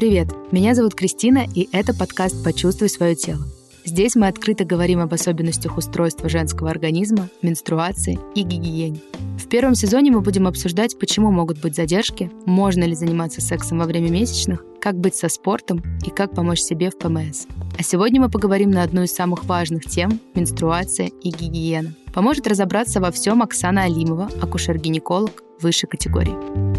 Привет, меня зовут Кристина, и это подкаст «Почувствуй свое тело». Здесь мы открыто говорим об особенностях устройства женского организма, менструации и гигиене. В первом сезоне мы будем обсуждать, почему могут быть задержки, можно ли заниматься сексом во время месячных, как быть со спортом и как помочь себе в ПМС. А сегодня мы поговорим на одну из самых важных тем – менструация и гигиена. Поможет разобраться во всем Оксана Алимова, акушер-гинеколог высшей категории.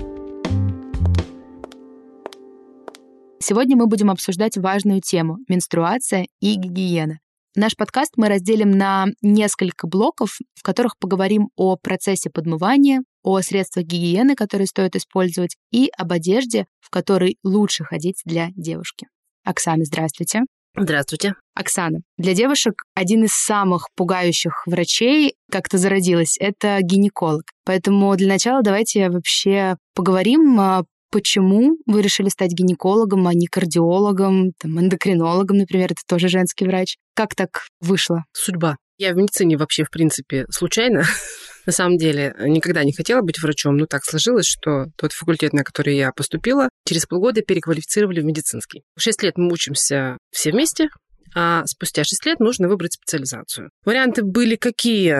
Сегодня мы будем обсуждать важную тему – менструация и гигиена. Наш подкаст мы разделим на несколько блоков, в которых поговорим о процессе подмывания, о средствах гигиены, которые стоит использовать, и об одежде, в которой лучше ходить для девушки. Оксана, здравствуйте. Здравствуйте. Оксана, для девушек один из самых пугающих врачей как-то зародилась — это гинеколог. Поэтому для начала давайте вообще поговорим а, Почему вы решили стать гинекологом, а не кардиологом, там, эндокринологом, например, это тоже женский врач? Как так вышло? Судьба. Я в медицине вообще, в принципе, случайно. На самом деле, никогда не хотела быть врачом, но так сложилось, что тот факультет, на который я поступила, через полгода переквалифицировали в медицинский. Шесть лет мы учимся все вместе, а спустя шесть лет нужно выбрать специализацию. Варианты были какие?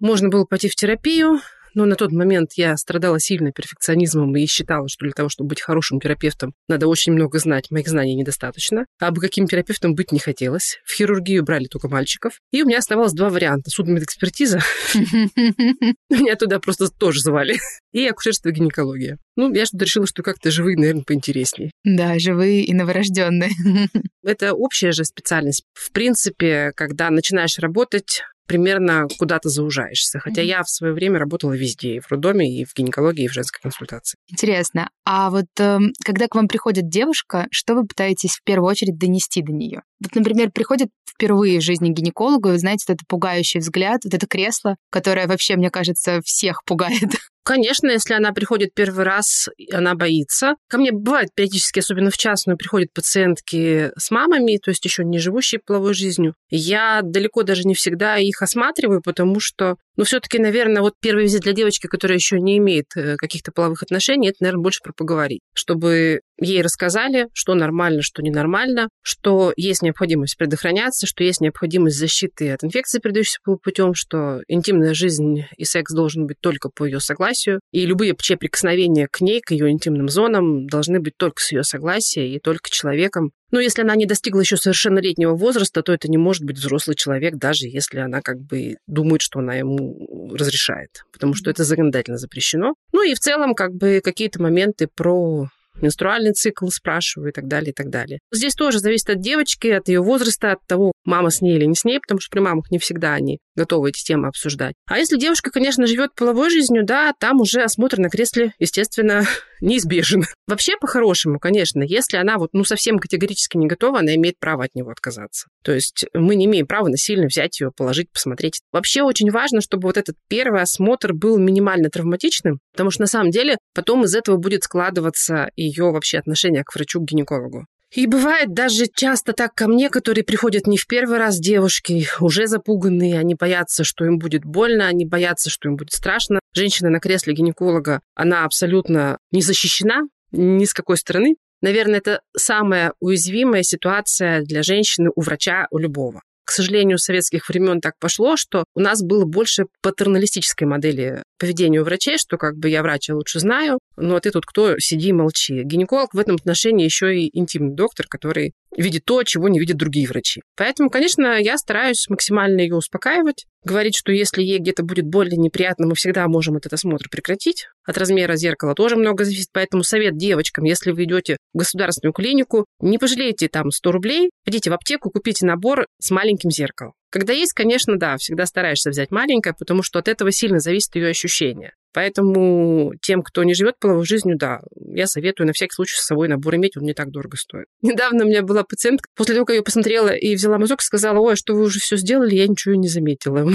Можно было пойти в терапию, но на тот момент я страдала сильно перфекционизмом и считала, что для того, чтобы быть хорошим терапевтом, надо очень много знать. Моих знаний недостаточно. А бы каким терапевтом быть не хотелось. В хирургию брали только мальчиков. И у меня оставалось два варианта. Судмедэкспертиза. Меня туда просто тоже звали. И акушерство и гинекология. Ну, я что-то решила, что как-то живые, наверное, поинтереснее. Да, живые и новорожденные. Это общая же специальность. В принципе, когда начинаешь работать, примерно куда-то заужаешься. Хотя mm-hmm. я в свое время работала везде, и в роддоме, и в гинекологии, и в женской консультации. Интересно. А вот э, когда к вам приходит девушка, что вы пытаетесь в первую очередь донести до нее? Вот, например, приходит впервые в жизни гинекологу, и вы знаете, вот это пугающий взгляд, вот это кресло, которое вообще, мне кажется, всех пугает. Конечно, если она приходит первый раз, она боится. Ко мне бывает периодически, особенно в частную, приходят пациентки с мамами, то есть еще не живущие половой жизнью. Я далеко даже не всегда их осматриваю, потому что но все-таки, наверное, вот первый визит для девочки, которая еще не имеет э, каких-то половых отношений, это, наверное, больше про поговорить. Чтобы ей рассказали, что нормально, что ненормально, что есть необходимость предохраняться, что есть необходимость защиты от инфекции, передающейся путем, что интимная жизнь и секс должен быть только по ее согласию, и любые прикосновения к ней, к ее интимным зонам должны быть только с ее согласия и только человеком, но если она не достигла еще совершеннолетнего возраста, то это не может быть взрослый человек, даже если она как бы думает, что она ему разрешает, потому что это законодательно запрещено. Ну и в целом как бы какие-то моменты про менструальный цикл спрашиваю и так далее, и так далее. Здесь тоже зависит от девочки, от ее возраста, от того, мама с ней или не с ней, потому что при мамах не всегда они готовы эти темы обсуждать. А если девушка, конечно, живет половой жизнью, да, там уже осмотр на кресле, естественно, неизбежен. Вообще, по-хорошему, конечно, если она вот, ну, совсем категорически не готова, она имеет право от него отказаться. То есть мы не имеем права насильно взять ее, положить, посмотреть. Вообще очень важно, чтобы вот этот первый осмотр был минимально травматичным, потому что на самом деле потом из этого будет складываться ее вообще отношение к врачу-гинекологу. И бывает даже часто так ко мне, которые приходят не в первый раз девушки, уже запуганные, они боятся, что им будет больно, они боятся, что им будет страшно. Женщина на кресле гинеколога, она абсолютно не защищена ни с какой стороны. Наверное, это самая уязвимая ситуация для женщины у врача, у любого. К сожалению, с советских времен так пошло, что у нас было больше патерналистической модели поведения у врачей, что как бы я врач, я лучше знаю, но ты тут кто, сиди и молчи. Гинеколог в этом отношении еще и интимный доктор, который видит то, чего не видят другие врачи. Поэтому, конечно, я стараюсь максимально ее успокаивать, говорить, что если ей где-то будет больно, неприятно, мы всегда можем этот осмотр прекратить. От размера зеркала тоже много зависит, поэтому совет девочкам, если вы идете в государственную клинику, не пожалейте там 100 рублей, идите в аптеку, купите набор с маленьким зеркалом. Когда есть, конечно, да, всегда стараешься взять маленькое, потому что от этого сильно зависит ее ощущение. Поэтому тем, кто не живет половой жизнью, да, я советую на всякий случай с собой набор иметь, он не так дорого стоит. Недавно у меня была пациентка, после того, как я ее посмотрела и взяла мазок, сказала, ой, что вы уже все сделали, я ничего не заметила.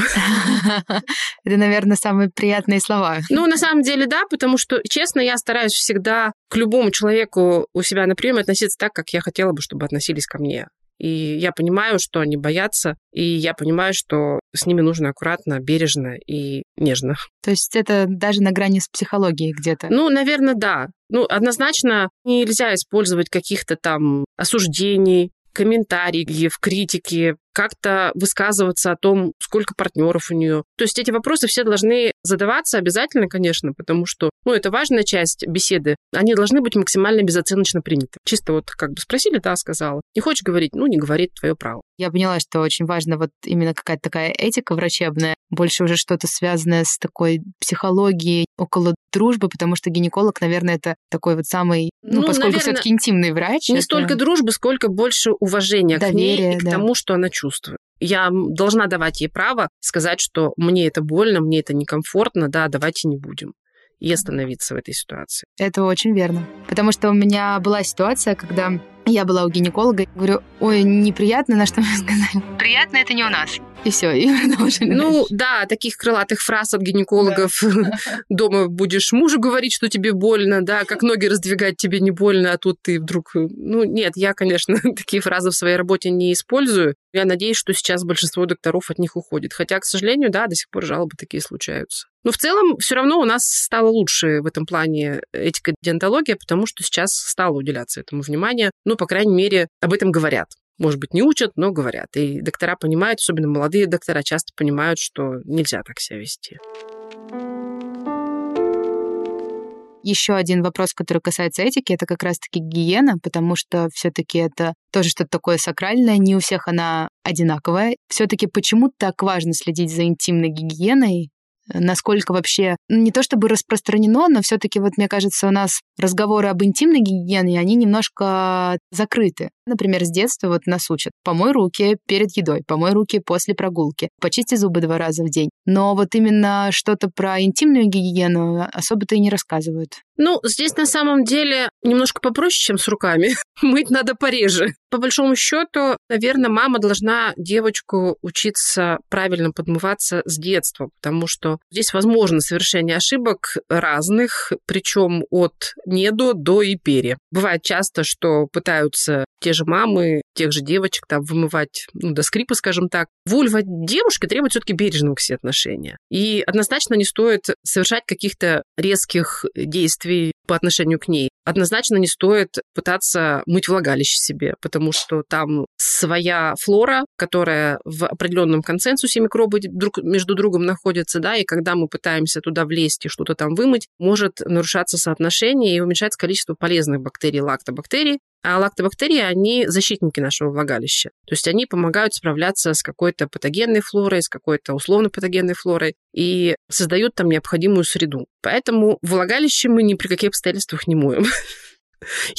Это, наверное, самые приятные слова. Ну, на самом деле, да, потому что, честно, я стараюсь всегда к любому человеку у себя на приеме относиться так, как я хотела бы, чтобы относились ко мне. И я понимаю, что они боятся, и я понимаю, что с ними нужно аккуратно, бережно и нежно. То есть это даже на грани с психологией где-то? Ну, наверное, да. Ну, однозначно нельзя использовать каких-то там осуждений, комментариев, критики, как-то высказываться о том, сколько партнеров у нее. То есть эти вопросы все должны задаваться обязательно, конечно, потому что, ну, это важная часть беседы. Они должны быть максимально безоценочно приняты. Чисто вот как бы спросили, да, сказала. Не хочешь говорить, ну, не говорит, твое право. Я поняла, что очень важно вот именно какая-то такая этика врачебная, больше уже что-то связанное с такой психологией около дружбы, потому что гинеколог, наверное, это такой вот самый, ну, ну поскольку все-таки интимный врач. Не это... столько дружбы, сколько больше уважения Доверие, к ней и к да. тому, что она чувствую. Я должна давать ей право сказать, что мне это больно, мне это некомфортно, да, давайте не будем и остановиться в этой ситуации. Это очень верно. Потому что у меня была ситуация, когда я была у гинеколога, говорю, ой, неприятно, на что мне сказали. Приятно это не у нас. И все, и продолжили. Ну да, таких крылатых фраз от гинекологов да. дома будешь мужу говорить, что тебе больно, да, как ноги раздвигать тебе не больно, а тут ты вдруг... Ну нет, я, конечно, такие фразы в своей работе не использую. Я надеюсь, что сейчас большинство докторов от них уходит. Хотя, к сожалению, да, до сих пор жалобы такие случаются. Но в целом все равно у нас стало лучше в этом плане этика диантология, потому что сейчас стало уделяться этому внимание. Ну, по крайней мере, об этом говорят. Может быть, не учат, но говорят. И доктора понимают, особенно молодые доктора, часто понимают, что нельзя так себя вести. Еще один вопрос, который касается этики, это как раз-таки гигиена, потому что все-таки это тоже что-то такое сакральное, не у всех она одинаковая. Все-таки почему так важно следить за интимной гигиеной? Насколько вообще не то чтобы распространено, но все-таки вот мне кажется, у нас разговоры об интимной гигиене, они немножко закрыты. Например, с детства вот нас учат помой руки перед едой, помой руки после прогулки, почисти зубы два раза в день. Но вот именно что-то про интимную гигиену особо-то и не рассказывают. Ну, здесь на самом деле немножко попроще, чем с руками. Мыть надо пореже. По большому счету, наверное, мама должна девочку учиться правильно подмываться с детства, потому что здесь возможно совершение ошибок разных, причем от не до, до и пере. Бывает часто, что пытаются те же мамы, тех же девочек там вымывать, ну, до скрипа, скажем так. Вульва девушки требует все-таки бережного к себе отношения. И однозначно не стоит совершать каких-то резких действий по отношению к ней. Однозначно не стоит пытаться мыть влагалище себе, потому что там своя флора, которая в определенном консенсусе микробы друг между другом находятся, да, и когда мы пытаемся туда влезть и что-то там вымыть, может нарушаться соотношение и уменьшаться количество полезных бактерий, лактобактерий, а лактобактерии, они защитники нашего влагалища. То есть они помогают справляться с какой-то патогенной флорой, с какой-то условно-патогенной флорой и создают там необходимую среду. Поэтому влагалище мы ни при каких обстоятельствах не моем.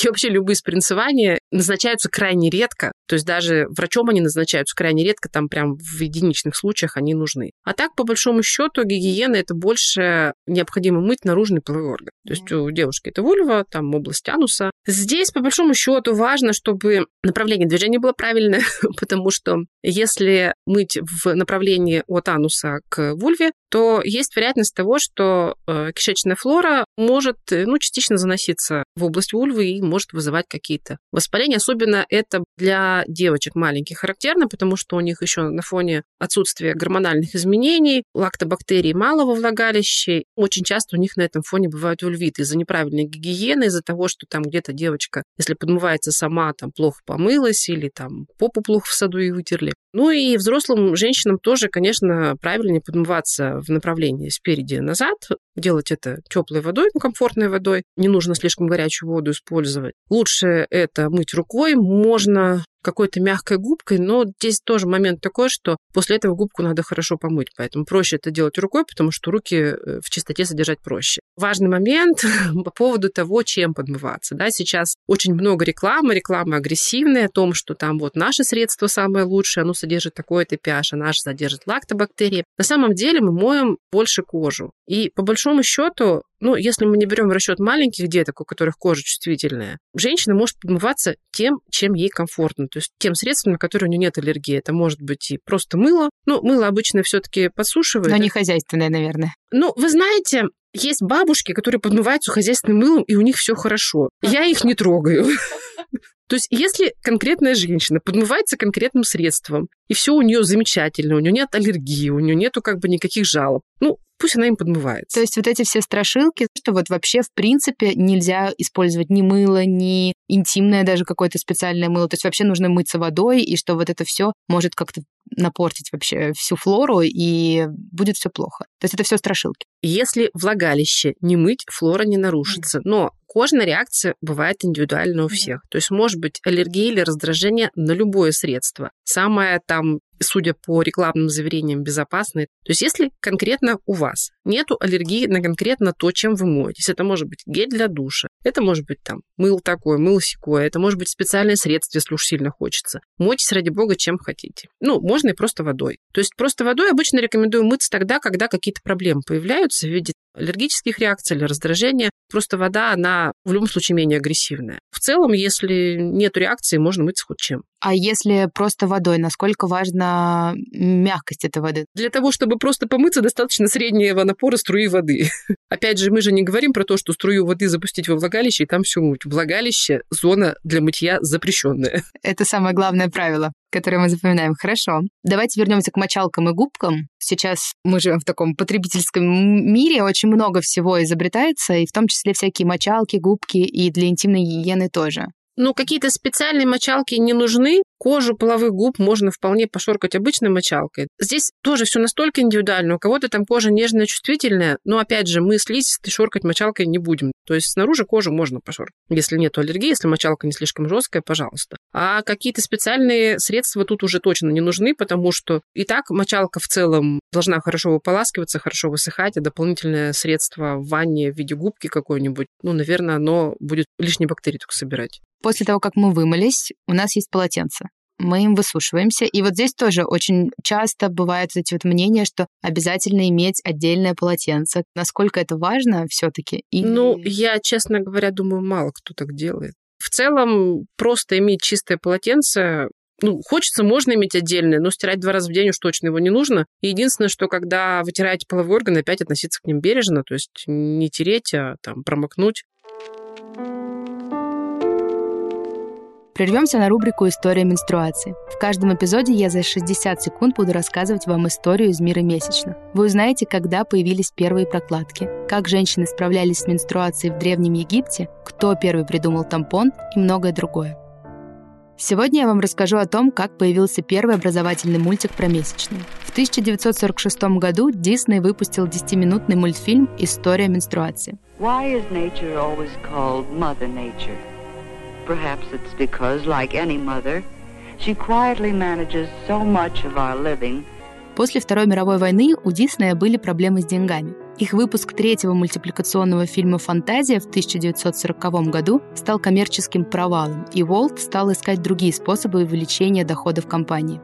И вообще любые спринцевания назначаются крайне редко. То есть даже врачом они назначаются крайне редко, там прям в единичных случаях они нужны. А так, по большому счету, гигиена это больше необходимо мыть наружный половой орган. То есть у девушки это вульва, там область ануса. Здесь, по большому счету, важно, чтобы направление движения было правильное, потому что если мыть в направлении от ануса к вульве, то есть вероятность того, что э, кишечная флора может э, ну, частично заноситься в область вульвы и может вызывать какие-то воспаления. Особенно это для девочек маленьких характерно, потому что у них еще на фоне отсутствия гормональных изменений, лактобактерий малого влагалища, очень часто у них на этом фоне бывают вульвиты из-за неправильной гигиены, из-за того, что там где-то девочка, если подмывается сама, там плохо помылась или там попу плохо в саду и вытерли. Ну и взрослым женщинам тоже, конечно, правильнее подмываться в направлении спереди назад, делать это теплой водой, ну, комфортной водой. Не нужно слишком горячую воду использовать. Лучше это мыть рукой. Можно какой-то мягкой губкой, но здесь тоже момент такой, что после этого губку надо хорошо помыть, поэтому проще это делать рукой, потому что руки э, в чистоте содержать проще. Важный момент по поводу того, чем подмываться. Да, сейчас очень много рекламы, реклама агрессивная о том, что там вот наше средство самое лучшее, оно содержит такой-то pH, а наше содержит лактобактерии. На самом деле мы моем больше кожу. И по большому счету ну, если мы не берем в расчет маленьких деток, у которых кожа чувствительная, женщина может подмываться тем, чем ей комфортно, то есть тем средством, на которое у нее нет аллергии. Это может быть и просто мыло. Ну, мыло обычно все-таки подсушивают. Но не хозяйственное, наверное. Ну, вы знаете, есть бабушки, которые подмываются хозяйственным мылом, и у них все хорошо. Я их не трогаю. То есть, если конкретная женщина подмывается конкретным средством, и все у нее замечательно, у нее нет аллергии, у нее нету как бы никаких жалоб, ну, пусть она им подмывается. То есть вот эти все страшилки, что вот вообще в принципе нельзя использовать ни мыло, ни интимное даже какое-то специальное мыло. То есть вообще нужно мыться водой, и что вот это все может как-то напортить вообще всю флору, и будет все плохо. То есть это все страшилки. Если влагалище не мыть, флора не нарушится. Но кожная реакция бывает индивидуальна у всех. То есть может быть аллергия или раздражение на любое средство. Самое там судя по рекламным заверениям, безопасные. То есть если конкретно у вас нету аллергии на конкретно то, чем вы моетесь, это может быть гель для душа, это может быть там мыл такой, мыл секое, это может быть специальное средство, если уж сильно хочется. Мойтесь, ради бога, чем хотите. Ну, можно и просто водой. То есть просто водой обычно рекомендую мыться тогда, когда какие-то проблемы появляются в виде аллергических реакций или раздражения. Просто вода, она в любом случае менее агрессивная. В целом, если нет реакции, можно мыться хоть чем. А если просто водой, насколько мягкость этой воды? Для того, чтобы просто помыться, достаточно среднего напора струи воды. Опять же, мы же не говорим про то, что струю воды запустить во влагалище и там все мыть. Влагалище – зона для мытья запрещенная. Это самое главное правило которое мы запоминаем. Хорошо. Давайте вернемся к мочалкам и губкам. Сейчас мы живем в таком потребительском мире, очень много всего изобретается, и в том числе всякие мочалки, губки, и для интимной гигиены тоже. Ну, какие-то специальные мочалки не нужны. Кожу половых губ можно вполне пошоркать обычной мочалкой. Здесь тоже все настолько индивидуально. У кого-то там кожа нежная, чувствительная, но, опять же, мы слизистой шоркать мочалкой не будем. То есть снаружи кожу можно пошоркать. Если нет аллергии, если мочалка не слишком жесткая, пожалуйста. А какие-то специальные средства тут уже точно не нужны, потому что и так мочалка в целом должна хорошо выполаскиваться, хорошо высыхать, а дополнительное средство в ванне в виде губки какой-нибудь, ну, наверное, оно будет лишние бактерии только собирать. После того, как мы вымылись, у нас есть полотенце. Мы им высушиваемся. И вот здесь тоже очень часто бывают эти вот мнения, что обязательно иметь отдельное полотенце. Насколько это важно все-таки? И... Ну, я, честно говоря, думаю, мало кто так делает. В целом, просто иметь чистое полотенце ну, хочется, можно иметь отдельное, но стирать два раза в день уж точно его не нужно. И единственное, что когда вытираете половые органы, опять относиться к ним бережно, то есть не тереть, а там промокнуть. Прервемся на рубрику «История менструации». В каждом эпизоде я за 60 секунд буду рассказывать вам историю из мира месячных. Вы узнаете, когда появились первые прокладки, как женщины справлялись с менструацией в Древнем Египте, кто первый придумал тампон и многое другое. Сегодня я вам расскажу о том, как появился первый образовательный мультик про месячные. В 1946 году Дисней выпустил 10-минутный мультфильм «История менструации». Why is nature always called Mother Nature? Perhaps it's because, like any mother, she quietly manages so much of our living. После Второй мировой войны у Диснея были проблемы с деньгами. Их выпуск третьего мультипликационного фильма «Фантазия» в 1940 году стал коммерческим провалом, и Уолт стал искать другие способы увеличения доходов компании.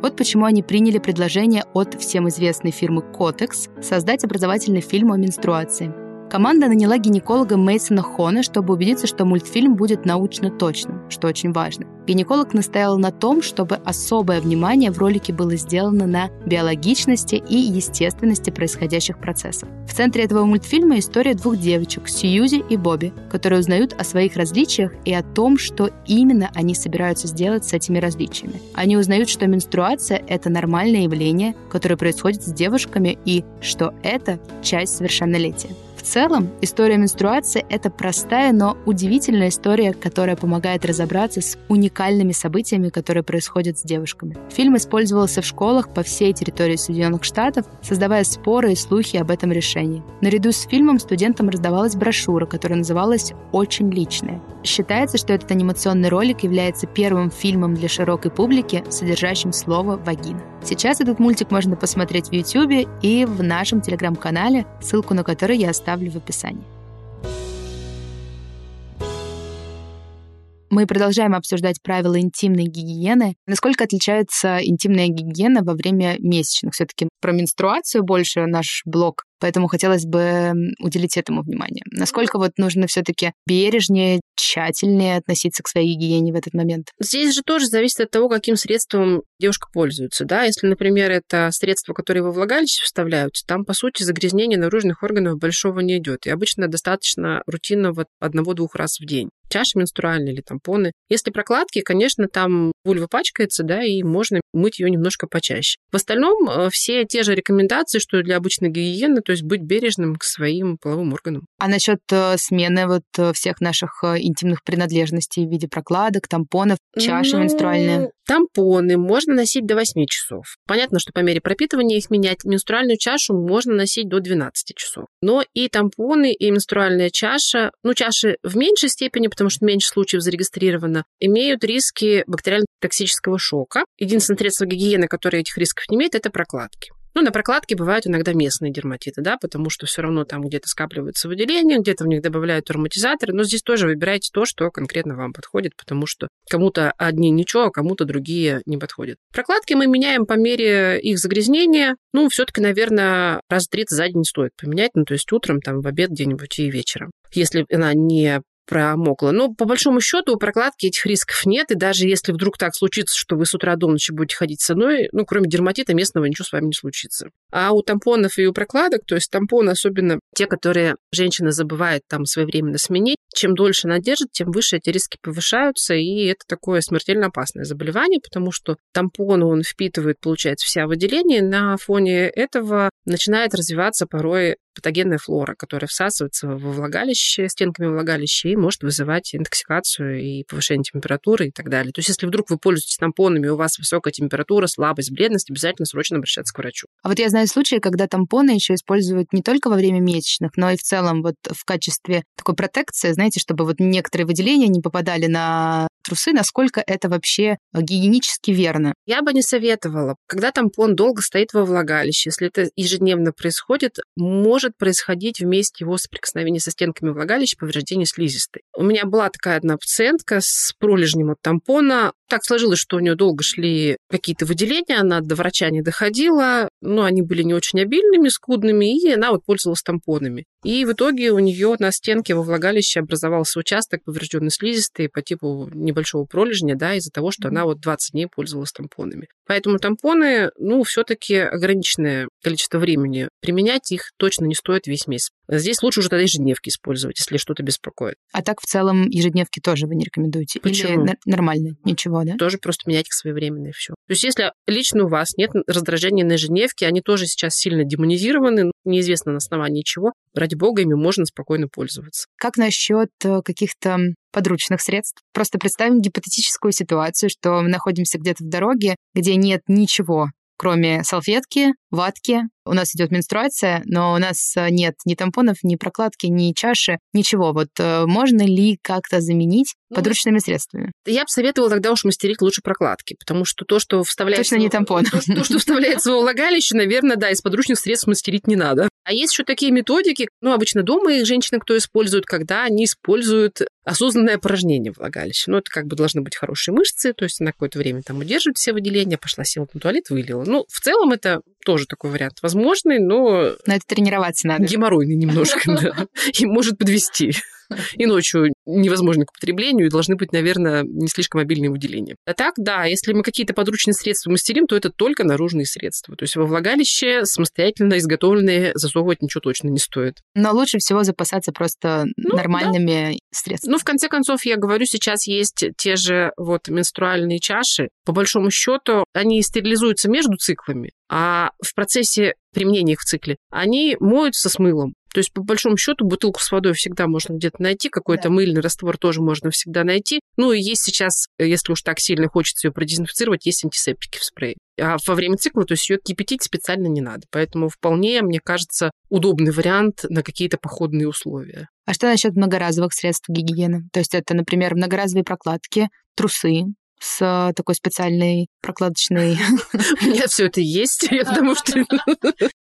Вот почему они приняли предложение от всем известной фирмы Kotex создать образовательный фильм о менструации – Команда наняла гинеколога Мейсона Хона, чтобы убедиться, что мультфильм будет научно точным, что очень важно. Гинеколог настоял на том, чтобы особое внимание в ролике было сделано на биологичности и естественности происходящих процессов. В центре этого мультфильма история двух девочек, Сьюзи и Бобби, которые узнают о своих различиях и о том, что именно они собираются сделать с этими различиями. Они узнают, что менструация – это нормальное явление, которое происходит с девушками, и что это часть совершеннолетия целом, история менструации — это простая, но удивительная история, которая помогает разобраться с уникальными событиями, которые происходят с девушками. Фильм использовался в школах по всей территории Соединенных Штатов, создавая споры и слухи об этом решении. Наряду с фильмом студентам раздавалась брошюра, которая называлась «Очень личная». Считается, что этот анимационный ролик является первым фильмом для широкой публики, содержащим слово «вагина». Сейчас этот мультик можно посмотреть в YouTube и в нашем телеграм-канале, ссылку на который я оставлю в описании. Мы продолжаем обсуждать правила интимной гигиены. Насколько отличается интимная гигиена во время месячных? Все-таки про менструацию больше наш блог Поэтому хотелось бы уделить этому внимание. Насколько вот нужно все-таки бережнее, тщательнее относиться к своей гигиене в этот момент? Здесь же тоже зависит от того, каким средством девушка пользуется. Да? Если, например, это средство, которое во влагалище вставляются, там, по сути, загрязнение наружных органов большого не идет. И обычно достаточно рутинно вот одного-двух раз в день чаши менструальные или тампоны. Если прокладки, конечно, там вульва пачкается, да, и можно мыть ее немножко почаще. В остальном э, все те же рекомендации, что для обычной гигиены, то есть быть бережным к своим половым органам. А насчет э, смены вот э, всех наших интимных принадлежностей в виде прокладок, тампонов, чаши ну, менструальные? Тампоны можно носить до 8 часов. Понятно, что по мере пропитывания их менять. Менструальную чашу можно носить до 12 часов. Но и тампоны, и менструальная чаша, ну, чаши в меньшей степени, потому что меньше случаев зарегистрировано, имеют риски бактериально-токсического шока. Единственное средство гигиены, которое этих рисков не имеет, это прокладки. Ну, на прокладке бывают иногда местные дерматиты, да, потому что все равно там где-то скапливаются выделения, где-то в них добавляют ароматизаторы, но здесь тоже выбирайте то, что конкретно вам подходит, потому что кому-то одни ничего, а кому-то другие не подходят. Прокладки мы меняем по мере их загрязнения. Ну, все-таки, наверное, раз в 30 за день стоит поменять, ну, то есть утром, там, в обед где-нибудь и вечером. Если она не промокла. Но по большому счету у прокладки этих рисков нет, и даже если вдруг так случится, что вы с утра до ночи будете ходить с одной, ну, кроме дерматита местного ничего с вами не случится. А у тампонов и у прокладок, то есть тампоны, особенно те, которые женщина забывает там своевременно сменить, чем дольше она держит, тем выше эти риски повышаются, и это такое смертельно опасное заболевание, потому что тампон, он впитывает, получается, вся выделение, на фоне этого начинает развиваться порой патогенная флора, которая всасывается во влагалище, стенками влагалища, и может вызывать интоксикацию и повышение температуры и так далее. То есть, если вдруг вы пользуетесь тампонами, у вас высокая температура, слабость, бледность, обязательно срочно обращаться к врачу. А вот я знаю случаи, когда тампоны еще используют не только во время месячных, но и в целом вот в качестве такой протекции, знаете, чтобы вот некоторые выделения не попадали на трусы, насколько это вообще гигиенически верно? Я бы не советовала. Когда тампон долго стоит во влагалище, если это ежедневно происходит, может происходить вместе его соприкосновения со стенками влагалища повреждение слизистой. У меня была такая одна пациентка с пролежнем от тампона. Так сложилось, что у нее долго шли какие-то выделения, она до врача не доходила, но они были не очень обильными, скудными, и она вот пользовалась тампонами. И в итоге у нее на стенке во влагалище образовался участок поврежденный слизистой по типу небольшого пролежня, да, из-за того, что она вот 20 дней пользовалась тампонами. Поэтому тампоны, ну, все-таки ограниченное количество времени. Применять их точно не стоит весь месяц. Здесь лучше уже тогда ежедневки использовать, если что-то беспокоит. А так в целом ежедневки тоже вы не рекомендуете? Почему? Или нормально? Ничего, да? Тоже просто менять их своевременно и все. То есть если лично у вас нет раздражения на ежедневке, они тоже сейчас сильно демонизированы, неизвестно на основании чего, ради бога, ими можно спокойно пользоваться. Как насчет э, каких-то подручных средств? Просто представим гипотетическую ситуацию, что мы находимся где-то в дороге, где нет ничего, кроме салфетки, ватки. У нас идет менструация, но у нас э, нет ни тампонов, ни прокладки, ни чаши, ничего. Вот э, можно ли как-то заменить подручными средствами? Я бы советовала тогда уж мастерить лучше прокладки, потому что то, что вставляется... Точно не тампон. То, то, что вставляется во влагалище, наверное, да, из подручных средств мастерить не надо. А есть еще такие методики, ну, обычно дома их женщины кто используют, когда они используют осознанное порожнение влагалища. Ну, это как бы должны быть хорошие мышцы, то есть на какое-то время там удерживать все выделения, пошла села на туалет, вылила. Ну, в целом это тоже такой вариант возможный, но... Но это тренироваться надо. Геморройный немножко, да. И может подвести и ночью невозможны к употреблению, и должны быть, наверное, не слишком обильные выделения. А так, да, если мы какие-то подручные средства мастерим, то это только наружные средства. То есть во влагалище самостоятельно изготовленные засовывать ничего точно не стоит. Но лучше всего запасаться просто ну, нормальными да. средствами. Ну, в конце концов, я говорю, сейчас есть те же вот менструальные чаши. По большому счету, они стерилизуются между циклами, а в процессе применения их в цикле они моются с мылом. То есть, по большому счету, бутылку с водой всегда можно где-то найти, какой-то да. мыльный раствор тоже можно всегда найти. Ну и есть сейчас, если уж так сильно хочется ее продезинфицировать, есть антисептики в спрее. А во время цикла, то есть ее кипятить специально не надо. Поэтому вполне, мне кажется, удобный вариант на какие-то походные условия. А что насчет многоразовых средств гигиены? То есть это, например, многоразовые прокладки, трусы, с такой специальной прокладочной... У меня все это есть, потому что...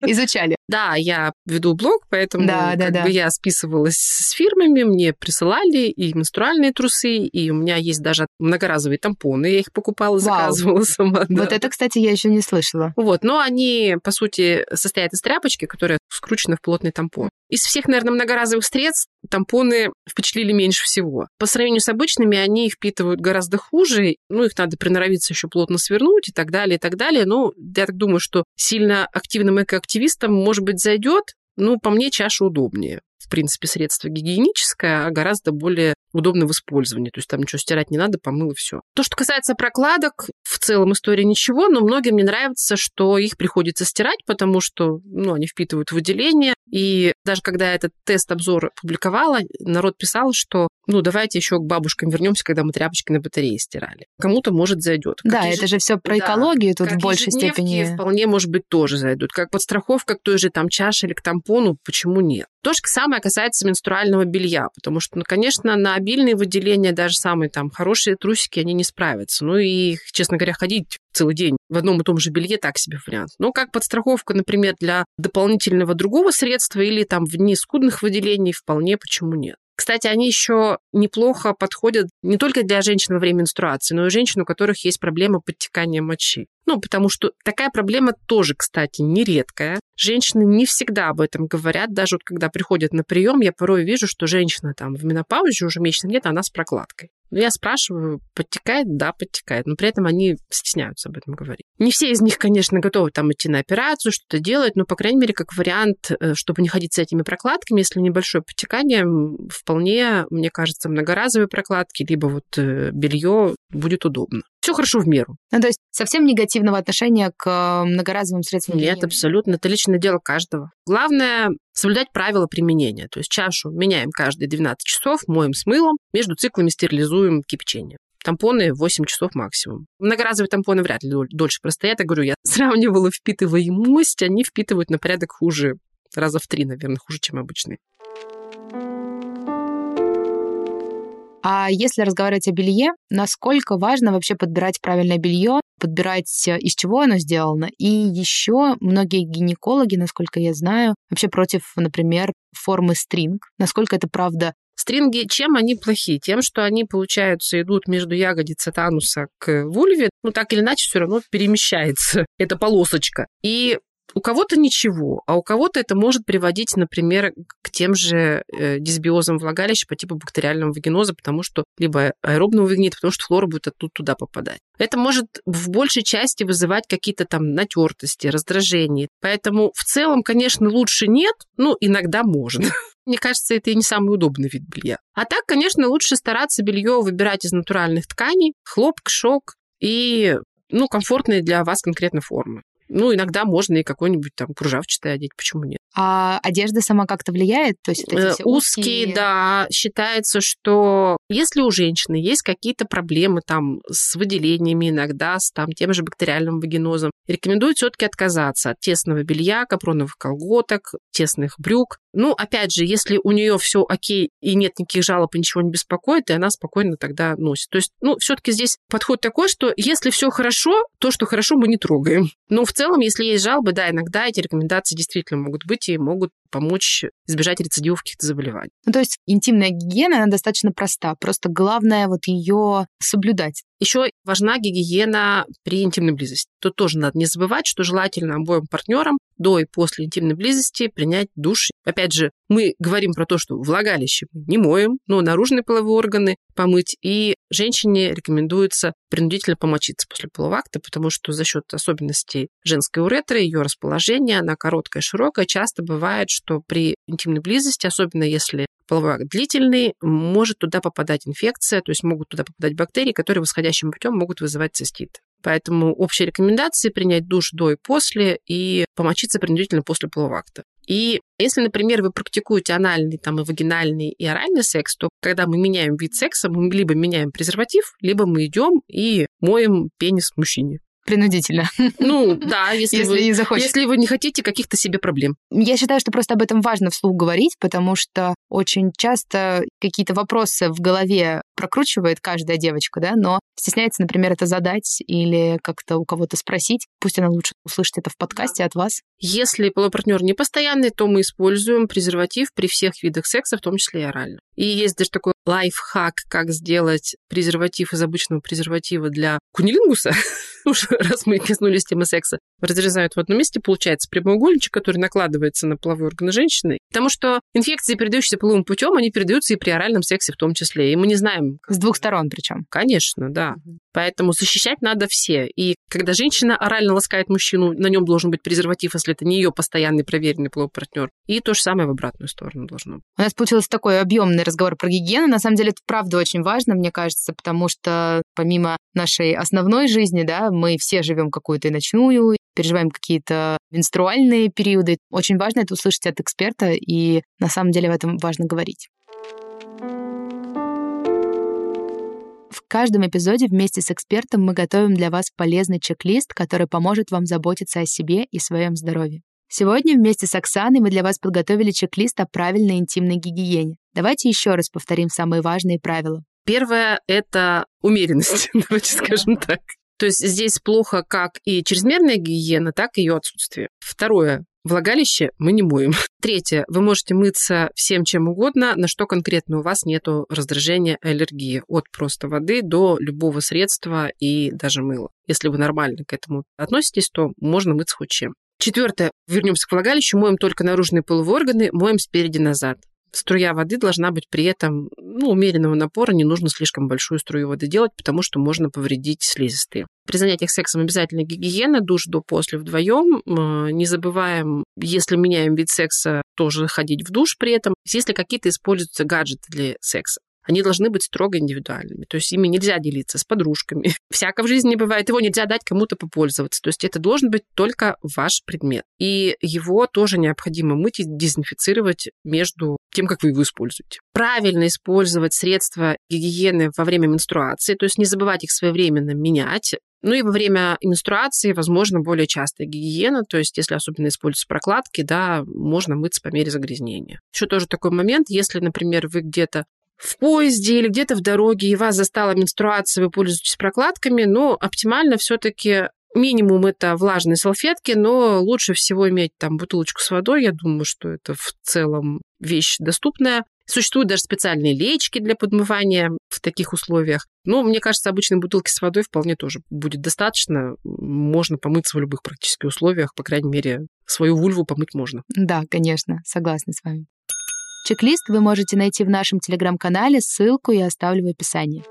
Изучали. Да, я веду блог, поэтому да, да, как да. бы я списывалась с фирмами, мне присылали и менструальные трусы, и у меня есть даже многоразовые тампоны, я их покупала, заказывала сама. Вот да. это, кстати, я еще не слышала. Вот, но они, по сути, состоят из тряпочки, которая скручена в плотный тампон. Из всех, наверное, многоразовых средств тампоны впечатлили меньше всего. По сравнению с обычными, они впитывают гораздо хуже, ну, их надо приноровиться еще плотно свернуть и так далее, и так далее. Ну, я так думаю, что сильно активным экоактивистам, может быть, зайдет, ну, по мне, чаша удобнее. В принципе, средство гигиеническое, а гораздо более удобно в использовании. То есть там ничего стирать не надо, помыл и все. То, что касается прокладок, в целом история ничего, но многим не нравится, что их приходится стирать, потому что ну, они впитывают выделение. И даже когда этот тест-обзор публиковала, народ писал, что ну, давайте еще к бабушкам вернемся, когда мы тряпочки на батарее стирали. Кому-то, может, зайдет. Да, это же все про экологию да, тут в большей степени. вполне, может быть, тоже зайдут. Как подстраховка к той же там чаше или к тампону, почему нет? То же самое касается менструального белья, потому что, ну, конечно, на обильные выделения даже самые там хорошие трусики, они не справятся. Ну и, честно говоря, ходить целый день в одном и том же белье так себе вариант. Но как подстраховка, например, для дополнительного другого средства или там в дни скудных выделений, вполне почему нет. Кстати, они еще неплохо подходят не только для женщин во время менструации, но и женщин, у которых есть проблемы подтекания мочи. Ну, потому что такая проблема тоже, кстати, нередкая. Женщины не всегда об этом говорят. Даже вот когда приходят на прием, я порой вижу, что женщина там в менопаузе уже месячных нет, а она с прокладкой. Но я спрашиваю, подтекает? Да, подтекает. Но при этом они стесняются об этом говорить. Не все из них, конечно, готовы там идти на операцию, что-то делать, но, по крайней мере, как вариант, э, чтобы не ходить с этими прокладками, если небольшое подтекание, вполне, мне кажется, многоразовые прокладки, либо вот э, белье будет удобно. Все хорошо в меру. Ну, то есть совсем негативного отношения к э, многоразовым средствам? Нет, абсолютно. Это личное дело каждого. Главное соблюдать правила применения. То есть чашу меняем каждые 12 часов, моем с мылом, между циклами стерилизуем кипячение. Тампоны 8 часов максимум. Многоразовые тампоны вряд ли дольше простоят. Я говорю, я сравнивала впитываемость, они впитывают на порядок хуже, раза в три, наверное, хуже, чем обычные. А если разговаривать о белье, насколько важно вообще подбирать правильное белье, подбирать, э, из чего оно сделано? И еще многие гинекологи, насколько я знаю, вообще против, например, формы стринг. Насколько это правда Стринги, чем они плохи? Тем, что они, получаются, идут между ягодиц от ануса к вульве, ну, так или иначе, все равно перемещается эта полосочка. И у кого-то ничего, а у кого-то это может приводить, например, к тем же э, дисбиозам влагалища по типу бактериального вагиноза, потому что либо аэробного вагинита, потому что флора будет оттуда туда попадать. Это может в большей части вызывать какие-то там натертости, раздражения. Поэтому в целом, конечно, лучше нет, ну, иногда можно. Мне кажется, это и не самый удобный вид белья. А так, конечно, лучше стараться белье выбирать из натуральных тканей, хлопок, шелк и ну, комфортные для вас конкретно формы. Ну, иногда можно и какой-нибудь там кружавчатый одеть, почему нет. А одежда сама как-то влияет? То есть вот эти э, все узкие, узкие, да. Считается, что если у женщины есть какие-то проблемы там с выделениями иногда, с там тем же бактериальным вагинозом, рекомендуют все-таки отказаться от тесного белья, капроновых колготок, тесных брюк. Ну, опять же, если у нее все окей и нет никаких жалоб и ничего не беспокоит, и она спокойно тогда носит. То есть, ну, все-таки здесь подход такой, что если все хорошо, то, что хорошо, мы не трогаем. Но в целом, если есть жалобы, да, иногда эти рекомендации действительно могут быть и могут помочь избежать рецидивов каких-то заболеваний. Ну, то есть интимная гигиена, она достаточно проста. Просто главное вот ее соблюдать. Еще важна гигиена при интимной близости. Тут тоже надо не забывать, что желательно обоим партнерам до и после интимной близости принять душ. Опять же, мы говорим про то, что влагалище мы не моем, но наружные половые органы помыть. И женщине рекомендуется принудительно помочиться после полового акта, потому что за счет особенностей женской уретры, ее расположения, она короткая, широкая, часто бывает, что при интимной близости, особенно если половой акт длительный, может туда попадать инфекция, то есть могут туда попадать бактерии, которые восходящим путем могут вызывать цистит. Поэтому общие рекомендации принять душ до и после и помочиться принудительно после полового акта. И если, например, вы практикуете анальный, там, и вагинальный, и оральный секс, то когда мы меняем вид секса, мы либо меняем презерватив, либо мы идем и моем пенис мужчине. Принудительно. Ну, да, если, Если вы, захочет. если вы не хотите каких-то себе проблем. Я считаю, что просто об этом важно вслух говорить, потому что очень часто какие-то вопросы в голове прокручивает каждая девочка, да, но стесняется, например, это задать или как-то у кого-то спросить. Пусть она лучше услышит это в подкасте от вас. Если полупартнер не постоянный, то мы используем презерватив при всех видах секса, в том числе и орально. И есть даже такой лайфхак, как сделать презерватив из обычного презерватива для кунилингуса. Уж раз мы коснулись темы секса. Разрезают в одном месте, получается прямоугольничек, который накладывается на половой орган женщины. Потому что инфекции, передающиеся половым путем, они передаются и при оральном сексе в том числе. И мы не знаем. С двух сторон причем. Конечно, да. Поэтому защищать надо все. И когда женщина орально ласкает мужчину, на нем должен быть презерватив, если это не ее постоянный проверенный половой партнер. И то же самое в обратную сторону должно быть. У нас получился такой объемный разговор про гигиену. На самом деле это правда очень важно, мне кажется, потому что помимо нашей основной жизни, да, мы все живем какую-то ночную, переживаем какие-то менструальные периоды. Очень важно это услышать от эксперта, и на самом деле в этом важно говорить. В каждом эпизоде вместе с экспертом мы готовим для вас полезный чек-лист, который поможет вам заботиться о себе и своем здоровье. Сегодня вместе с Оксаной мы для вас подготовили чек-лист о правильной интимной гигиене. Давайте еще раз повторим самые важные правила. Первое – это умеренность, давайте скажем так. То есть здесь плохо как и чрезмерная гигиена, так и ее отсутствие. Второе. Влагалище мы не моем. Третье. Вы можете мыться всем чем угодно, на что конкретно у вас нет раздражения, аллергии. От просто воды до любого средства и даже мыла. Если вы нормально к этому относитесь, то можно мыться хоть чем. Четвертое. Вернемся к влагалищу. Моем только наружные половые органы, моем спереди назад. Струя воды должна быть при этом ну, умеренного напора, не нужно слишком большую струю воды делать, потому что можно повредить слизистые. При занятиях сексом обязательно гигиена, душ до после вдвоем. Не забываем, если меняем вид секса, тоже ходить в душ при этом. Если какие-то используются гаджеты для секса они должны быть строго индивидуальными. То есть ими нельзя делиться с подружками. Всяко в жизни не бывает. Его нельзя дать кому-то попользоваться. То есть это должен быть только ваш предмет. И его тоже необходимо мыть и дезинфицировать между тем, как вы его используете. Правильно использовать средства гигиены во время менструации, то есть не забывать их своевременно менять, ну и во время менструации, возможно, более частая гигиена, то есть если особенно используются прокладки, да, можно мыться по мере загрязнения. Еще тоже такой момент, если, например, вы где-то в поезде или где-то в дороге, и вас застала менструация, вы пользуетесь прокладками, но оптимально все-таки Минимум это влажные салфетки, но лучше всего иметь там бутылочку с водой. Я думаю, что это в целом вещь доступная. Существуют даже специальные лечки для подмывания в таких условиях. Но мне кажется, обычной бутылки с водой вполне тоже будет достаточно. Можно помыться в любых практически условиях. По крайней мере, свою вульву помыть можно. Да, конечно, согласна с вами. Чек-лист вы можете найти в нашем телеграм-канале, ссылку я оставлю в описании.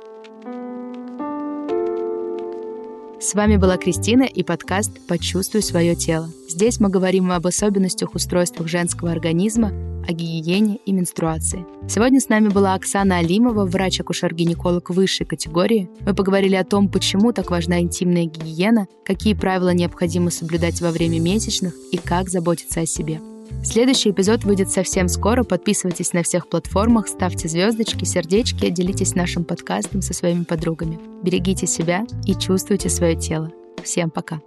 С вами была Кристина и подкаст «Почувствуй свое тело». Здесь мы говорим об особенностях устройства женского организма, о гигиене и менструации. Сегодня с нами была Оксана Алимова, врач-акушер-гинеколог высшей категории. Мы поговорили о том, почему так важна интимная гигиена, какие правила необходимо соблюдать во время месячных и как заботиться о себе. Следующий эпизод выйдет совсем скоро. Подписывайтесь на всех платформах, ставьте звездочки, сердечки, делитесь нашим подкастом со своими подругами. Берегите себя и чувствуйте свое тело. Всем пока.